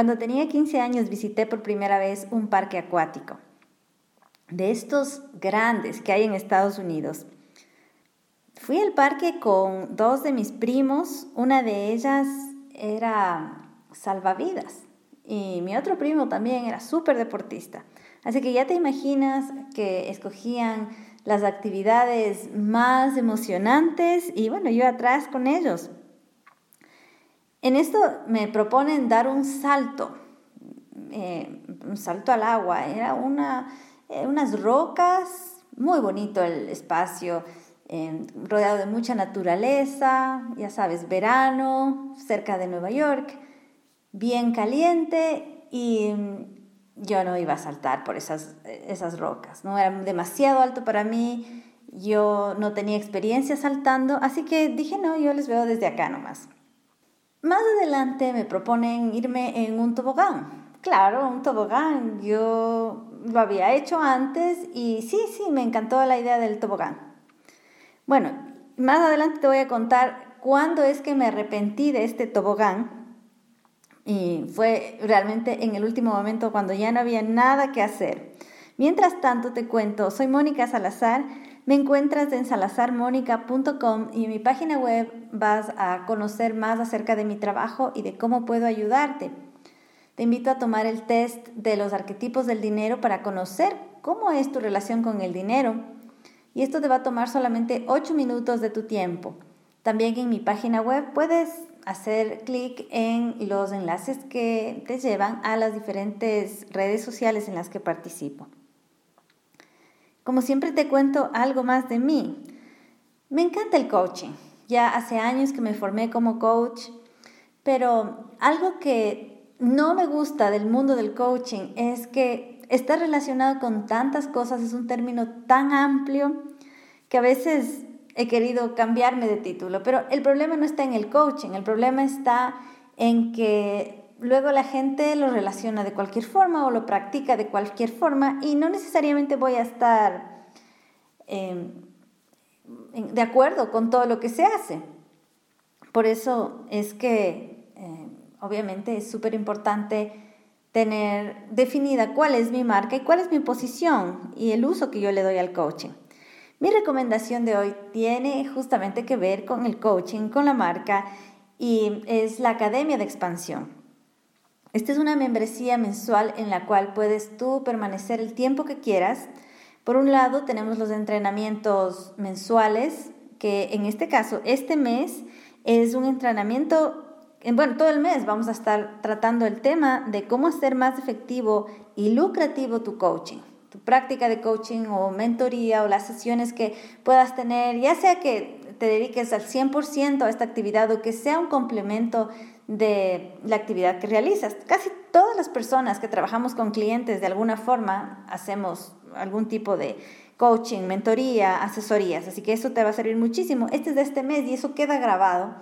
Cuando tenía 15 años visité por primera vez un parque acuático, de estos grandes que hay en Estados Unidos. Fui al parque con dos de mis primos, una de ellas era salvavidas y mi otro primo también era súper deportista. Así que ya te imaginas que escogían las actividades más emocionantes y bueno, yo atrás con ellos. En esto me proponen dar un salto, eh, un salto al agua. Era una, eh, unas rocas, muy bonito el espacio, eh, rodeado de mucha naturaleza, ya sabes, verano, cerca de Nueva York, bien caliente y yo no iba a saltar por esas, esas rocas, ¿no? Era demasiado alto para mí, yo no tenía experiencia saltando, así que dije, no, yo les veo desde acá nomás. Más adelante me proponen irme en un tobogán. Claro, un tobogán, yo lo había hecho antes y sí, sí, me encantó la idea del tobogán. Bueno, más adelante te voy a contar cuándo es que me arrepentí de este tobogán y fue realmente en el último momento cuando ya no había nada que hacer. Mientras tanto te cuento, soy Mónica Salazar, me encuentras en salazarmonica.com y en mi página web vas a conocer más acerca de mi trabajo y de cómo puedo ayudarte. Te invito a tomar el test de los arquetipos del dinero para conocer cómo es tu relación con el dinero. Y esto te va a tomar solamente 8 minutos de tu tiempo. También en mi página web puedes hacer clic en los enlaces que te llevan a las diferentes redes sociales en las que participo. Como siempre te cuento algo más de mí. Me encanta el coaching. Ya hace años que me formé como coach, pero algo que no me gusta del mundo del coaching es que está relacionado con tantas cosas, es un término tan amplio que a veces he querido cambiarme de título, pero el problema no está en el coaching, el problema está en que luego la gente lo relaciona de cualquier forma o lo practica de cualquier forma y no necesariamente voy a estar em, de acuerdo con todo lo que se hace. Por eso es que em, obviamente es súper importante tener definida cuál es mi marca y cuál es mi posición y el uso que yo le doy al coaching. Mi recomendación de hoy tiene justamente que ver con el coaching, con la marca y es la Academia de Expansión. Esta es una membresía mensual en la cual puedes tú permanecer el tiempo que quieras. Por un lado tenemos los entrenamientos mensuales, que en este caso, este mes es un entrenamiento, bueno, todo el mes vamos a estar tratando el tema de cómo hacer más efectivo y lucrativo tu coaching tu práctica de coaching o mentoría o las sesiones que puedas tener, ya sea que te dediques al 100% a esta actividad o que sea un complemento de la actividad que realizas. Casi todas las personas que trabajamos con clientes de alguna forma hacemos algún tipo de coaching, mentoría, asesorías, así que eso te va a servir muchísimo. Este es de este mes y eso queda grabado.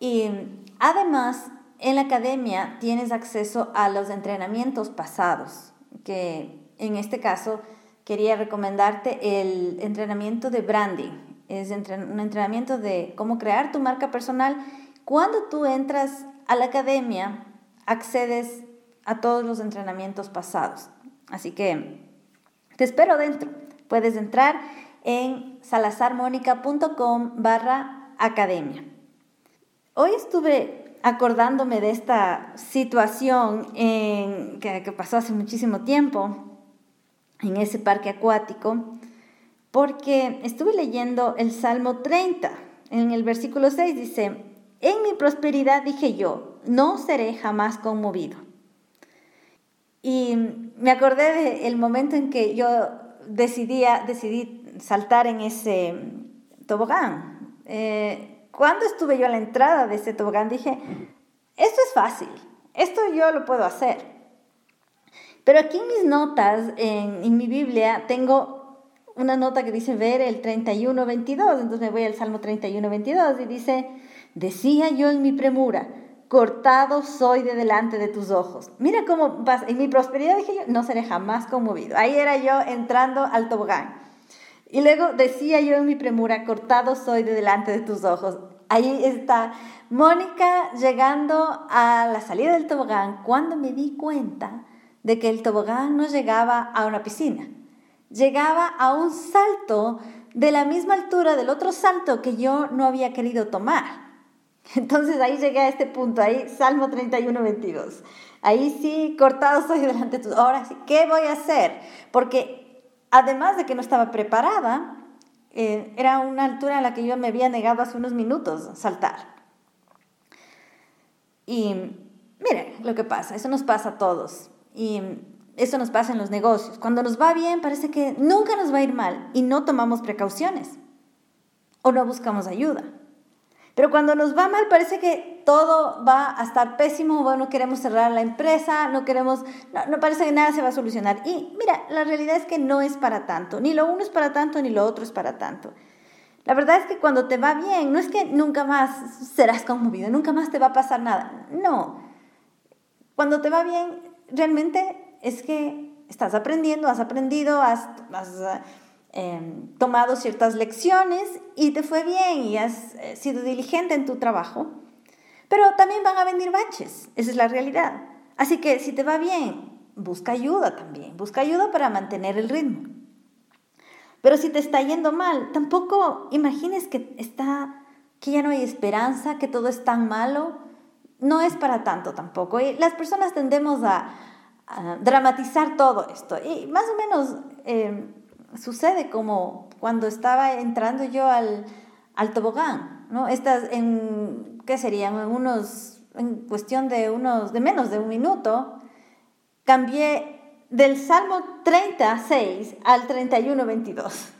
Y además, en la academia tienes acceso a los entrenamientos pasados que en este caso, quería recomendarte el entrenamiento de branding. Es un entrenamiento de cómo crear tu marca personal. Cuando tú entras a la academia, accedes a todos los entrenamientos pasados. Así que te espero dentro. Puedes entrar en salazarmonica.com barra academia. Hoy estuve acordándome de esta situación que pasó hace muchísimo tiempo en ese parque acuático, porque estuve leyendo el Salmo 30. En el versículo 6 dice, en mi prosperidad dije yo, no seré jamás conmovido. Y me acordé del momento en que yo decidía, decidí saltar en ese tobogán. Eh, cuando estuve yo a la entrada de ese tobogán dije, esto es fácil, esto yo lo puedo hacer. Pero aquí en mis notas, en, mi Biblia, tengo una nota que dice ver el 31, 22. Entonces me voy al Salmo 31, 22 y dice, decía yo en mi premura, cortado soy de delante de tus ojos. Mira cómo vas, en mi prosperidad dije yo, no seré jamás conmovido. Ahí era yo entrando al tobogán. Y luego decía yo en mi premura, cortado soy de delante de tus ojos. Ahí está Mónica llegando a la salida del tobogán cuando me di cuenta de que el tobogán no llegaba a una piscina, llegaba a un salto de la misma altura del otro salto que yo no había querido tomar. Entonces ahí llegué a este punto, ahí Salmo 31, 22. Ahí sí, cortado estoy delante de tus. Ahora sí, ¿qué voy a hacer? Porque además de que no estaba preparada, eh, era una altura a la que yo me había negado hace unos minutos saltar. Y miren lo que pasa, eso nos pasa a todos. Y eso nos pasa en los negocios. Cuando nos va bien parece que nunca nos va a ir mal y no tomamos precauciones o no buscamos ayuda. Pero cuando nos va mal parece que todo va a estar pésimo, bueno, queremos cerrar la empresa, no queremos, no, parece que nada se va a solucionar. Y mira, la realidad es que no es para tanto, ni lo uno es para tanto, ni lo otro es para tanto. La verdad es que cuando te va bien, no es que nunca más serás conmovido, nunca más te va a pasar nada. No. Cuando te va bien, realmente es que estás aprendiendo, has aprendido, has, em, tomado ciertas lecciones y te fue bien y has eh, sido diligente en tu trabajo. Pero también van a venir baches, esa es la realidad. Así que si te va bien, busca ayuda también, busca ayuda para mantener el ritmo. Pero si te está yendo mal, tampoco imagines que está que ya no hay esperanza, que todo es tan malo. No es para tanto tampoco. Y las personas tendemos a, dramatizar todo esto. Y más o menos eh, sucede como cuando estaba entrando yo al, al tobogán, ¿no? Estas en, ¿qué serían? En unos, en cuestión de unos, de menos de un minuto, cambié del Salmo 36 al 31, 22.